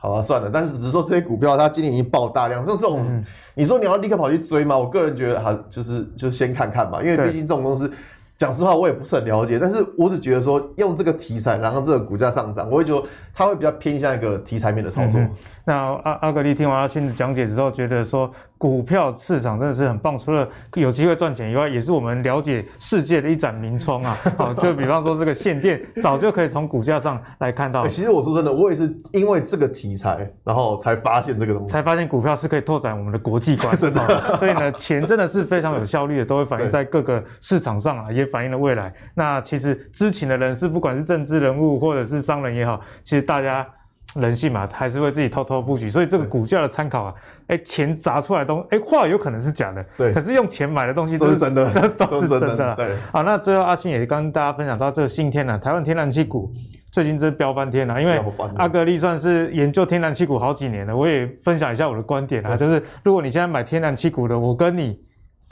好啊算了，但是只是说这些股票它今年已经爆大量，像这种、嗯、你说你要立刻跑去追吗？我个人觉得哈就是就先看看吧，因为毕竟这种公司。讲实话，我也不是很了解，但是我只觉得说用这个题材，然后这个股价上涨，我会觉得它会比较偏向一个题材面的操作。嗯、那阿阿格力听完阿信的讲解之后，觉得说股票市场真的是很棒，除了有机会赚钱以外，也是我们了解世界的一盏明窗啊！好，就比方说这个限电，早就可以从股价上来看到、欸。其实我说真的，我也是因为这个题材，然后才发现这个东西，才发现股票是可以拓展我们的国际观。真的，所以呢，钱真的是非常有效率的，都会反映在各个市场上啊，也反映了未来。那其实知情的人士，不管是政治人物或者是商人也好，其实大家人性嘛，还是会自己偷偷布局。所以这个股价的参考啊，哎，钱砸出来的东西，哎，话有可能是假的，对。可是用钱买的东西都是真的，这 都是真的。对。好，那最后阿信也跟大家分享到这个新天然，台湾天然气股最近真飙翻天了，因为阿格力算是研究天然气股好几年了，我也分享一下我的观点啊，就是如果你现在买天然气股的，我跟你。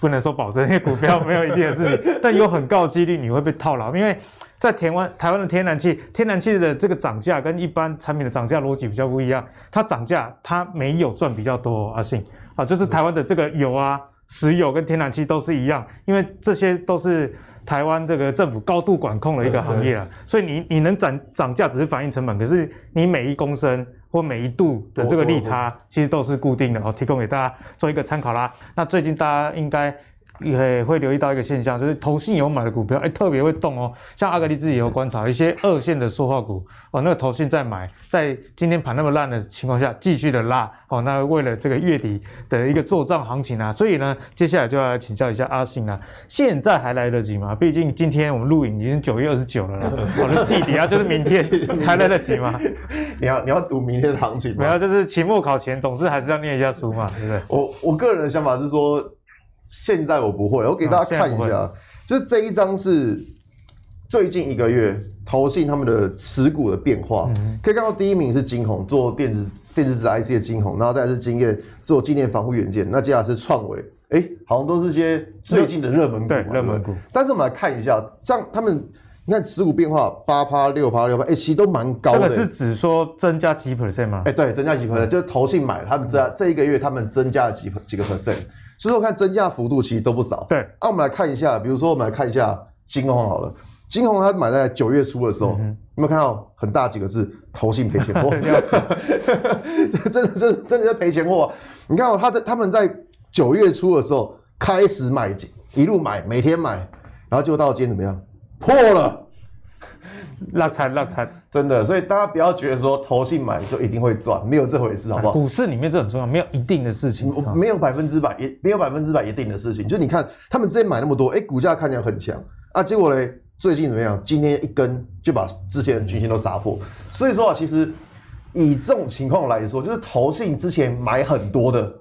不能说保证，因为股票没有一定的事情，但有很高的几率你会被套牢，因为在台湾台湾的天然气，天然气的这个涨价跟一般产品的涨价逻辑比较不一样，它涨价它没有赚比较多，阿信啊，就是台湾的这个油啊、石油跟天然气都是一样，因为这些都是台湾这个政府高度管控的一个行业啊，所以你你能涨涨价只是反映成本，可是你每一公升。或每一度的这个利差，其实都是固定的哦，提供给大家做一个参考啦。那最近大家应该。也会留意到一个现象，就是投信有买的股票，哎，特别会动哦。像阿格力自己也有观察，一些二线的塑化股哦，那个投信在买，在今天盘那么烂的情况下，继续的拉哦。那为了这个月底的一个做账行情啊，所以呢，接下来就要来请教一下阿信啦。现在还来得及吗？毕竟今天我们录影已经九月二十九了啦，我的季底啊，就是明天，还来得及吗？你要你要赌明天的行情吗？没有，就是期末考前总是还是要念一下书嘛，对不对？我我个人的想法是说。现在我不会，我给大家看一下，啊、就是这一张是最近一个月投信他们的持股的变化，嗯、可以看到第一名是金鸿做电子电子纸 IC 的晶宏，然后再来是晶焱做纪念防护元件，那接下来是创维，哎、欸，好像都是些最近的热门股，对热门股。但是我们来看一下，这样他们你看持股变化八趴六趴六趴，哎、欸，其实都蛮高的。这个是指说增加几 percent 吗？哎、欸，对，增加几 percent，、嗯、就是投信买，他们这这一个月他们增加了几几个 percent，所以说我看增加幅度其实都不少。对，那、啊、我们来看一下，比如说我们来看一下金宏好了。金宏他买在九月初的时候，嗯、有没有看到很大几个字“投信赔钱货”？真的，真的，真的在赔钱货、啊。你看哦，他在他们在九月初的时候开始买，一路买，每天买，然后就到今天怎么样？破了，落惨落惨，真的。所以大家不要觉得说投信买就一定会赚，没有这回事，好不好？股市里面这很重要，没有一定的事情，没有百分之百，也没有百分之百一定的事情。就你看他们之前买那么多，哎，股价看起来很强啊，结果嘞？最近怎么样？今天一根就把之前的均线都杀破，所以说啊，其实以这种情况来说，就是投信之前买很多的，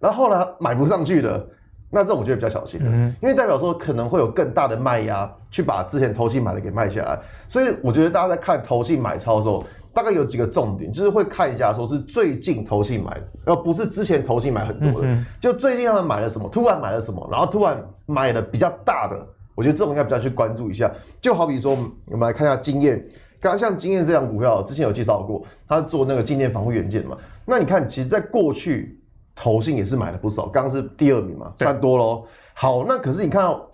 然后后来买不上去的，那这种我觉得比较小心，嗯，因为代表说可能会有更大的卖压去把之前投信买的给卖下来，所以我觉得大家在看投信买超的时候，大概有几个重点，就是会看一下说是最近投信买的，而不是之前投信买很多的，就最近他们买了什么，突然买了什么，然后突然买了比较大的。我觉得这种应该比较去关注一下，就好比说，我们来看一下经验，刚刚像经验这样股票，之前有介绍过，它做那个静电防护元件嘛。那你看，其实在过去，投信也是买了不少，刚刚是第二名嘛，算多喽。好，那可是你看到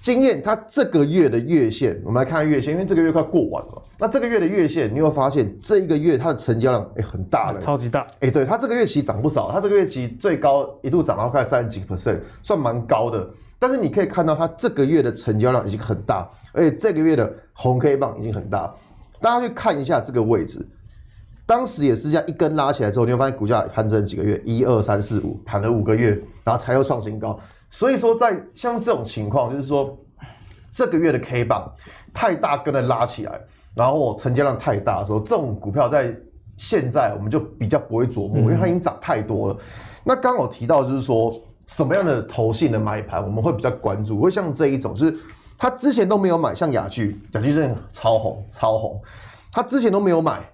经验它这个月的月线，我们来看看月线，因为这个月快过完了。那这个月的月线，你会发现这一个月它的成交量诶、欸、很大的，超级大。哎、欸，对，它这个月其实涨不少，它这个月其实最高一度涨到快三十几个 percent，算蛮高的。但是你可以看到，它这个月的成交量已经很大，而且这个月的红 K 棒已经很大。大家去看一下这个位置，当时也是这样一根拉起来之后，你会发现股价盘整几个月，一二三四五，盘了五个月，然后才又创新高。所以说，在像这种情况，就是说这个月的 K 棒太大根的拉起来，然后成交量太大的时候，这种股票在现在我们就比较不会琢磨，因为它已经涨太多了。那刚好提到就是说。什么样的投信的买盘我们会比较关注？会像这一种，就是他之前都没有买，像雅居，雅居真的超红超红，他之前都没有买，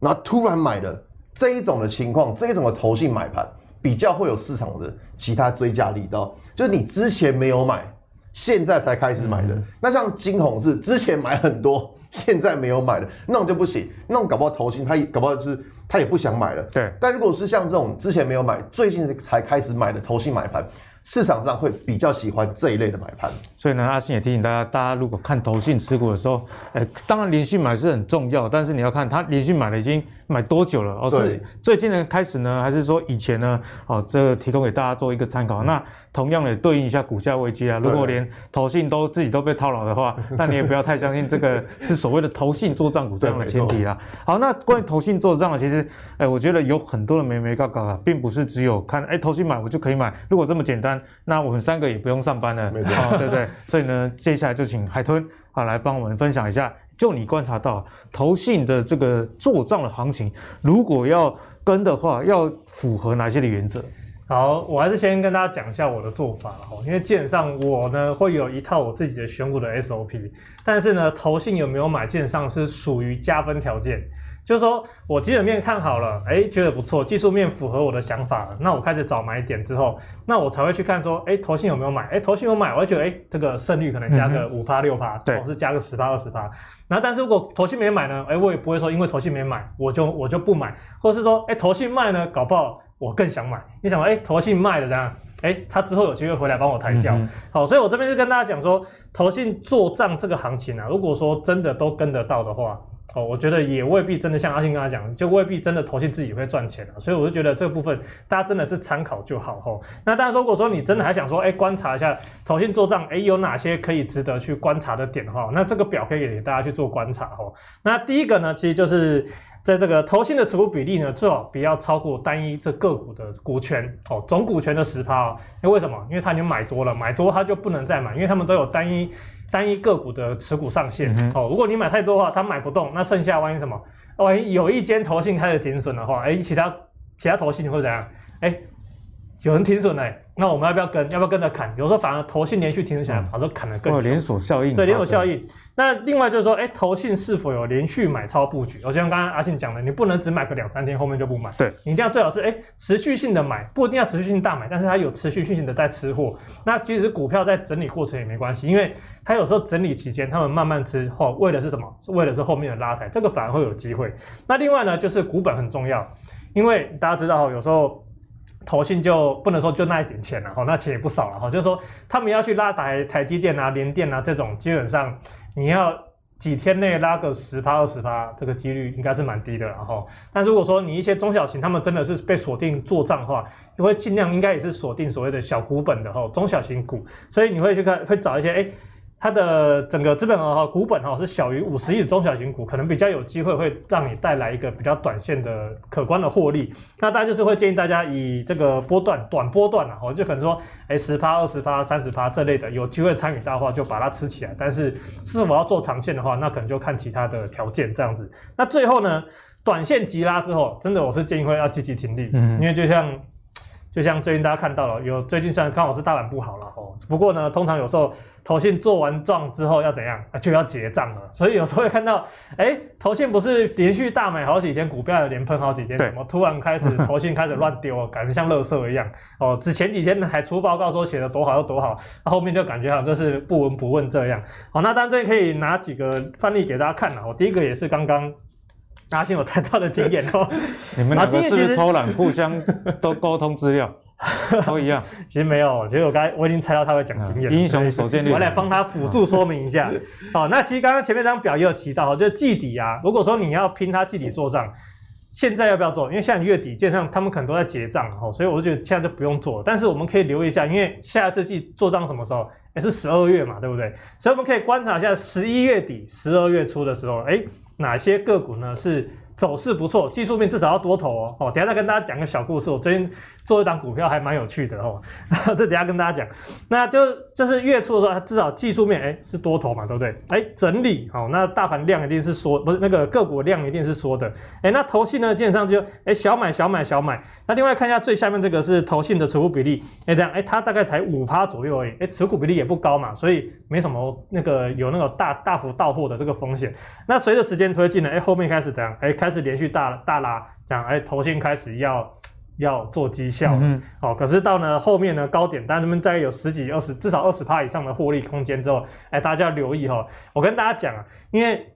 然后突然买了这一种的情况，这一种的投信买盘比较会有市场的其他追加力道，就是你之前没有买，现在才开始买的。那像金红是之前买很多，现在没有买的，那种就不行，那种搞不好投信他搞不好就是。他也不想买了，对。但如果是像这种之前没有买，最近才开始买的投信买盘，市场上会比较喜欢这一类的买盘。所以呢，阿信也提醒大家，大家如果看投信持股的时候，哎，当然连续买是很重要，但是你要看他连续买了已经买多久了哦，是最近的开始呢，还是说以前呢？哦，这个提供给大家做一个参考。嗯、那同样的对应一下股价危机啊，如果连投信都自己都被套牢的话，那你也不要太相信这个是所谓的投信做账股这样的前提啦。好，那关于投信做账，其实哎，我觉得有很多的眉眉角角啊，并不是只有看哎投信买我就可以买。如果这么简单，那我们三个也不用上班了，没错、哦，对不对？所以呢，接下来就请海豚啊来帮我们分享一下。就你观察到投信的这个做账的行情，如果要跟的话，要符合哪些的原则？好，我还是先跟大家讲一下我的做法哈，因为基本上我呢会有一套我自己的选股的 SOP，但是呢，投信有没有买，基本上是属于加分条件。就是说我基本面看好了，哎，觉得不错，技术面符合我的想法，那我开始找买点之后，那我才会去看说，哎，投信有没有买？哎，投信有买，我会觉得，哎，这个胜率可能加个五趴六趴，对，是加个十趴二十趴。然后，但是如果投信没买呢？哎，我也不会说因为投信没买，我就我就不买，或者是说，哎，投信卖呢，搞不好我更想买。你想说，哎，投信卖了这样，哎，他之后有机会回来帮我抬轿。嗯、好，所以我这边就跟大家讲说，投信做账这个行情啊，如果说真的都跟得到的话。哦，我觉得也未必真的像阿信刚才讲，就未必真的投信自己会赚钱了，所以我就觉得这部分大家真的是参考就好吼。那当然，如果说你真的还想说，哎，观察一下投信做账，哎，有哪些可以值得去观察的点的话，那这个表可以给大家去做观察吼。那第一个呢，其实就是在这个投信的持股比例呢，最好不要超过单一这个股的股权哦，总股权的十趴哦。因为为什么？因为他已经买多了，买多他就不能再买，因为他们都有单一。单一个股的持股上限、嗯、哦，如果你买太多的话，他买不动，那剩下万一什么？万一有一间投信开始停损的话，哎，其他其他投信会怎样？哎，有人停损了，那我们要不要跟？要不要跟着砍？有时候反而投信连续停损下来，反而砍得更多。连锁效应。对，连锁效应。那另外就是说，哎，投信是否有连续买超布局？我就像刚刚阿信讲的，你不能只买个两三天，后面就不买。对，你一定要最好是哎持续性的买，不一定要持续性大买，但是它有持续性的在吃货。那即使股票在整理过程也没关系，因为它有时候整理期间，他们慢慢吃后，为的是什么？是为的是后面的拉抬，这个反而会有机会。那另外呢，就是股本很重要，因为大家知道有时候。投信就不能说就那一点钱了哈，那钱也不少了哈。就是说他们要去拉台台积电啊、联电啊这种，基本上你要几天内拉个十趴二十趴，这个几率应该是蛮低的了哈。但如果说你一些中小型，他们真的是被锁定做账的话，你会尽量应该也是锁定所谓的小股本的哈中小型股，所以你会去看会找一些哎。它的整个资本额和，股本哈是小于五十亿的中小型股，可能比较有机会会让你带来一个比较短线的可观的获利。那大家就是会建议大家以这个波段短波段啊，就可能说哎十趴、二十趴、三十趴这类的，有机会参与到的话就把它吃起来。但是是否要做长线的话，那可能就看其他的条件这样子。那最后呢，短线急拉之后，真的我是建议会要积极停利，嗯，因为就像。就像最近大家看到了，有最近虽然刚好是大盘不好了哦，不过呢，通常有时候投信做完账之后要怎样，就要结账了。所以有时候会看到，哎，投信不是连续大买好几天，股票也连喷好几天，怎么突然开始 投信开始乱丢，感觉像垃圾一样哦。之前几天还出报告说写的多好又多好，那后面就感觉好像就是不闻不问这样。好，那当然这里可以拿几个范例给大家看了。我第一个也是刚刚。阿信有谈到的经验哦，你们两个是不是偷懒，互相都沟通资料，都一样。其实没有，其实我刚才我已经猜到他会讲经验。英雄所见略。我来帮他辅助说明一下。好，那其实刚刚前面这张表也有提到，就是季底啊，如果说你要拼他季底做账，现在要不要做？因为现在月底基本上他们可能都在结账哈，所以我就觉得现在就不用做。但是我们可以留意一下，因为下一次季做账什么时候？也是十二月嘛，对不对？所以我们可以观察一下十一月底、十二月初的时候，哎。哪些个股呢？是走势不错，技术面至少要多头哦。哦，等下再跟大家讲个小故事。我最近做一档股票还蛮有趣的哦，这等下跟大家讲。那就就是月初的时候，至少技术面哎是多头嘛，对不对？哎，整理好，那大盘量一定是缩，不是那个个股量一定是缩的。哎，那投信呢，基本上就哎小买小买小买。那另外看一下最下面这个是投信的持股比例，哎这样哎它大概才五趴左右而已，哎持股比例也不高嘛，所以没什么那个有那种大大幅到货的这个风险。那随着时间。推进呢，哎，后面开始怎样？哎，开始连续大大拉，这样，哎，投信开始要要做绩效，嗯，哦，可是到呢后面呢高点，但他们在有十几、二十，至少二十趴以上的获利空间之后，哎，大家要留意哈、哦。我跟大家讲啊，因为。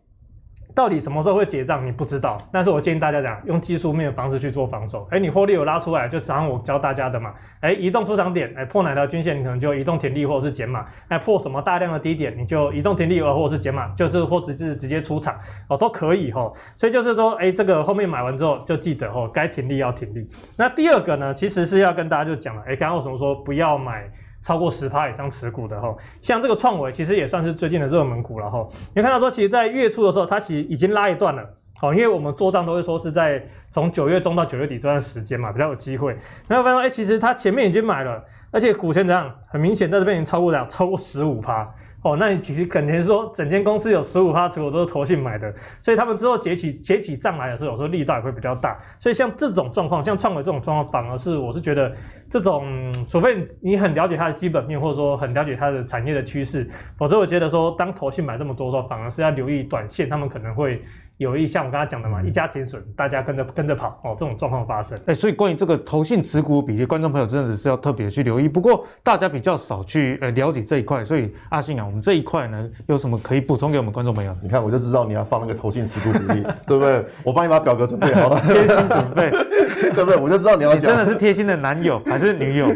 到底什么时候会结账？你不知道，但是我建议大家讲，用技术面的方式去做防守。哎，你获利有拉出来，就常我教大家的嘛。哎，移动出场点，哎，破哪条均线，你可能就移动停利或者是减码。哎，破什么大量的低点，你就移动停利或者是减码，就是或者是直接出场哦，都可以哈。所以就是说，哎，这个后面买完之后就记得哦，该停利要停利。那第二个呢，其实是要跟大家就讲了，哎，刚刚为什么说不要买？超过十趴以上持股的哈，像这个创维其实也算是最近的热门股了哈。你看到说，其实，在月初的时候，它其实已经拉一段了。好，因为我们做账都会说是在从九月中到九月底这段时间嘛，比较有机会。然后发现，哎，其实它前面已经买了，而且股权怎样，很明显在这边已经超过了超过十五趴。哦，那你其实肯定是说，整间公司有十五趴持股都是投信买的，所以他们之后结起结起账来的时候，有时候力道也会比较大。所以像这种状况，像创维这种状况，反而是我是觉得，这种除非你很了解它的基本面，或者说很了解它的产业的趋势，否则我觉得说，当投信买这么多的时候，反而是要留意短线，他们可能会。有一像我刚才讲的嘛，一家停损，大家跟着跟着跑哦，这种状况发生。哎、欸，所以关于这个投信持股比例，观众朋友真的是要特别去留意。不过大家比较少去呃了解这一块，所以阿信啊，我们这一块呢有什么可以补充给我们观众朋友？你看我就知道你要放那个投信持股比例，对不对？我帮你把表格准备好了，贴心准备，对不对？我就知道你要讲。你真的是贴心的男友还是女友？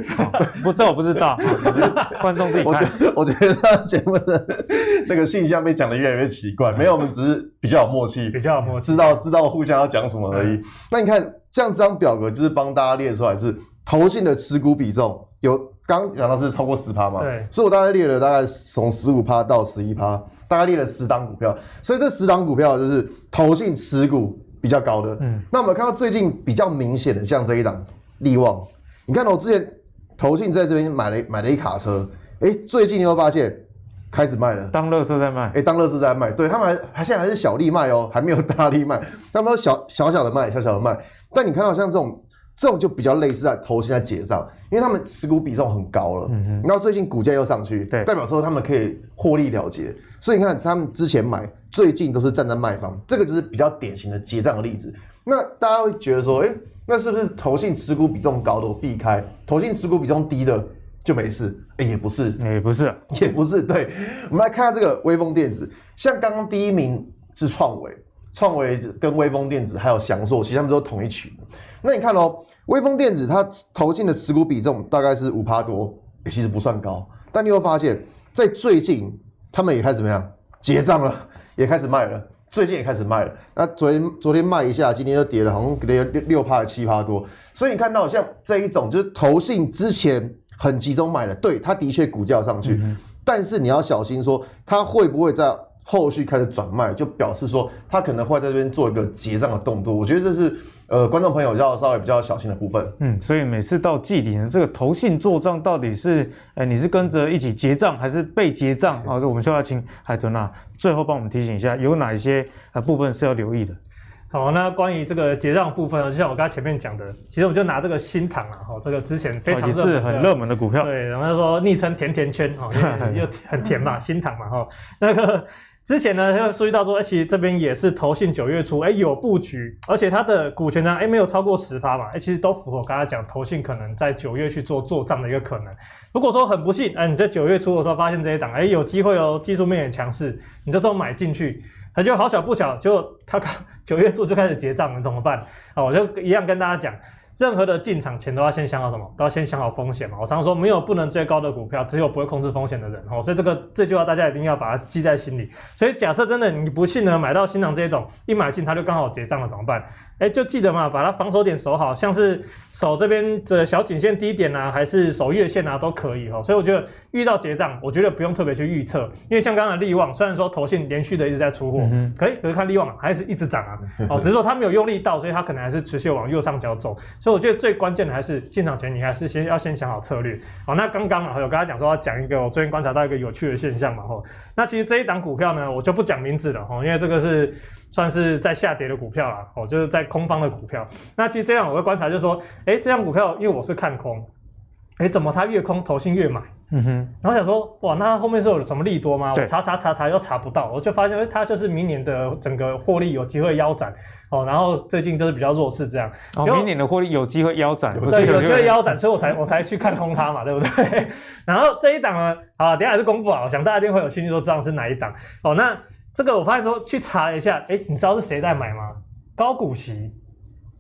不，这我不知道。观众自己看。我觉得我觉得他节目的那个信箱被讲的越来越奇怪。没有，我们只是比较有默契，比较有默契，知道。知道互相要讲什么而已。那你看，这样这张表格就是帮大家列出来，是投信的持股比重有刚讲到是超过十趴嘛？对。所以我大概列了大概从十五趴到十一趴，大概列了十档股票。所以这十档股票就是投信持股比较高的。嗯。那我们看到最近比较明显的，像这一档利旺，你看我之前投信在这边买了买了一卡车，哎，最近你会发现。开始卖了，当乐色在卖，哎，当乐色在卖，对他们还还现在还是小力卖哦，还没有大力卖，他们都小小小的卖，小小的卖。但你看到像这种这种就比较类似在投信在结账，因为他们持股比重很高了，嗯哼，然后最近股价又上去，对，代表说他们可以获利了结，所以你看他们之前买，最近都是站在卖方，这个就是比较典型的结账的例子。那大家会觉得说，哎，那是不是投信持股比重高的我避开，投信持股比重低的就没事？哎，也不是，也不是，也不是。对，我们来看下这个威锋电子，像刚刚第一名是创维。创维跟威锋电子还有翔硕，其实他们都是同一群。那你看哦，威锋电子它投信的持股比重大概是五趴多，其实不算高。但你会发现，在最近他们也开始怎么样结账了，也开始卖了。最近也开始卖了。那昨天昨天卖一下，今天又跌了，好像跌了六六趴七趴多。所以你看到像这一种，就是投信之前很集中买了，对，它的确股价上去，嗯、但是你要小心说，它会不会在。后续开始转卖，就表示说他可能会在这边做一个结账的动作。我觉得这是呃观众朋友要稍微比较小心的部分。嗯，所以每次到季底呢，这个投信做账到底是，哎，你是跟着一起结账还是被结账啊？这我们就要请海豚啊，最后帮我们提醒一下，有哪一些呃部分是要留意的。好，那关于这个结账部分，就像我刚才前面讲的，其实我们就拿这个新塘啊，哈，这个之前非常是很热门的股票，对，然后他说昵称甜甜圈，哈，又很甜嘛，新塘嘛，哈，那个。之前呢，要注意到说，其实这边也是投信九月初，哎，有布局，而且它的股权呢，哎，没有超过十趴嘛，哎，其实都符合我刚才讲投信可能在九月去做做账的一个可能。如果说很不幸，哎，你在九月初的时候发现这一档，哎，有机会哦，技术面也强势，你就这么买进去，他就好巧不巧，就他刚九月初就开始结账了，怎么办？啊，我就一样跟大家讲。任何的进场前都要先想好什么？都要先想好风险嘛。我常说，没有不能追高的股票，只有不会控制风险的人。哦，所以这个这句话大家一定要把它记在心里。所以假设真的你不信呢买到新郎这种，一买进他就刚好结账了，怎么办？哎，就记得嘛，把它防守点守好，像是守这边的小颈线低点啊，还是守月线啊，都可以哦。所以我觉得遇到结账，我觉得不用特别去预测，因为像刚刚的力旺，虽然说投信连续的一直在出货，嗯、可以，可是看利旺还是一直涨啊。哦，只是说它没有用力到，所以它可能还是持续往右上角走。所以我觉得最关键的还是进场前你还是先要先想好策略。好，那刚刚啊，有跟他讲说要讲一个我最近观察到一个有趣的现象嘛。吼，那其实这一档股票呢，我就不讲名字了，吼，因为这个是。算是在下跌的股票啦，哦，就是在空方的股票。那其实这样我会观察，就是说，哎，这样股票，因为我是看空，哎，怎么它越空，投信越买？嗯哼。然后想说，哇，那后面是有什么利多吗？我查查查查又查不到，我就发现，哎，它就是明年的整个获利有机会腰斩哦。然后最近就是比较弱势这样。哦，明年的获利有机会腰斩，对，有机会腰斩，所以我才 我才去看空它嘛，对不对？然后这一档呢，好，等一下还是公布啊，我想大家一定会有兴趣都知道是哪一档哦。那。这个我发现说去查了一下，哎，你知道是谁在买吗？高股息。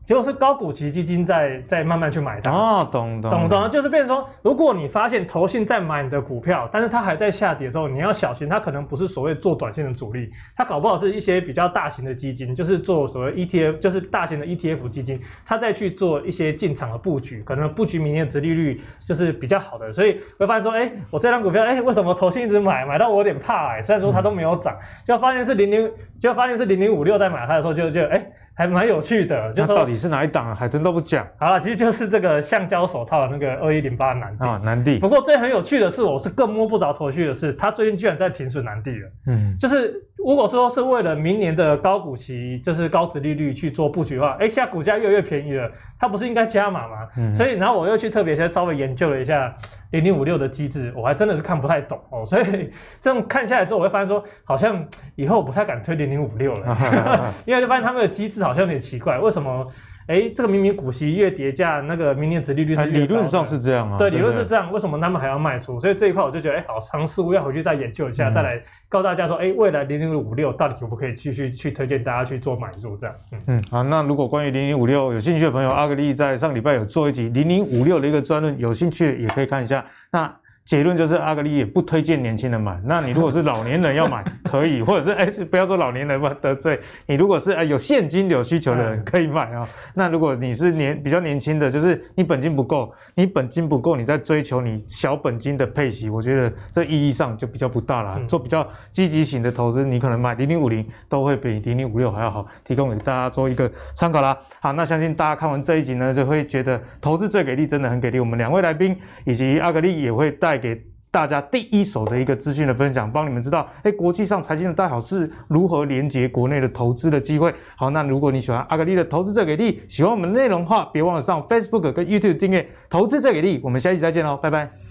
结果是高股息基金在在慢慢去买它哦，懂懂。懂懂，就是变成说，如果你发现投信在买你的股票，但是它还在下跌的时候，你要小心，它可能不是所谓做短线的主力，它搞不好是一些比较大型的基金，就是做所谓 ETF，就是大型的 ETF 基金，它再去做一些进场的布局，可能布局明年的殖利率就是比较好的，所以会发现说，哎，我这张股票，哎，为什么投信一直买，买到我有点怕哎，虽然说它都没有涨，就发现是零零，就发现是零零五六在买它的时候就，就就哎。还蛮有趣的，就是到底是哪一档啊？海豚都不讲。好了，其实就是这个橡胶手套的那个二一零八南地啊，南帝。不过最很有趣的是，我是更摸不着头绪的是，他最近居然在停损南帝了。嗯，就是。如果说是为了明年的高股息，就是高值利率去做布局的话，哎，现在股价越来越便宜了，它不是应该加码吗？嗯，所以然后我又去特别先稍微研究了一下零零五六的机制，我还真的是看不太懂哦。所以这样看下来之后，我会发现说，好像以后我不太敢推零零五六了，因为就发现他们的机制好像有点奇怪，为什么？哎，这个明明股息越叠加，那个明年殖利率是理论上是这样啊。对，理论是这样，为什么他们还要卖出？所以这一块我就觉得，哎，好，尝试我要回去再研究一下，嗯、再来告诉大家说，哎，未来零零五六到底可不可以继续去推荐大家去做买入这样？嗯嗯，好，那如果关于零零五六有兴趣的朋友，阿格力在上礼拜有做一集零零五六的一个专论，有兴趣也可以看一下。那。结论就是阿格力也不推荐年轻人买。那你如果是老年人要买，可以，或者是 哎，不要说老年人吧，得罪你。如果是哎有现金有需求的人可以买啊。那如果你是年比较年轻的，就是你本金不够，你本金不够，你在追求你小本金的配息，我觉得这意义上就比较不大了。做比较积极型的投资，你可能买零零五零都会比零零五六还要好，提供给大家做一个参考啦。好，那相信大家看完这一集呢，就会觉得投资最给力，真的很给力。我们两位来宾以及阿格力也会带。带给大家第一手的一个资讯的分享，帮你们知道，哎，国际上财经的大好是如何连接国内的投资的机会。好，那如果你喜欢阿格力的投资者给力，喜欢我们的内容的话，别忘了上 Facebook 跟 YouTube 订阅投资者给力。我们下期再见喽，拜拜。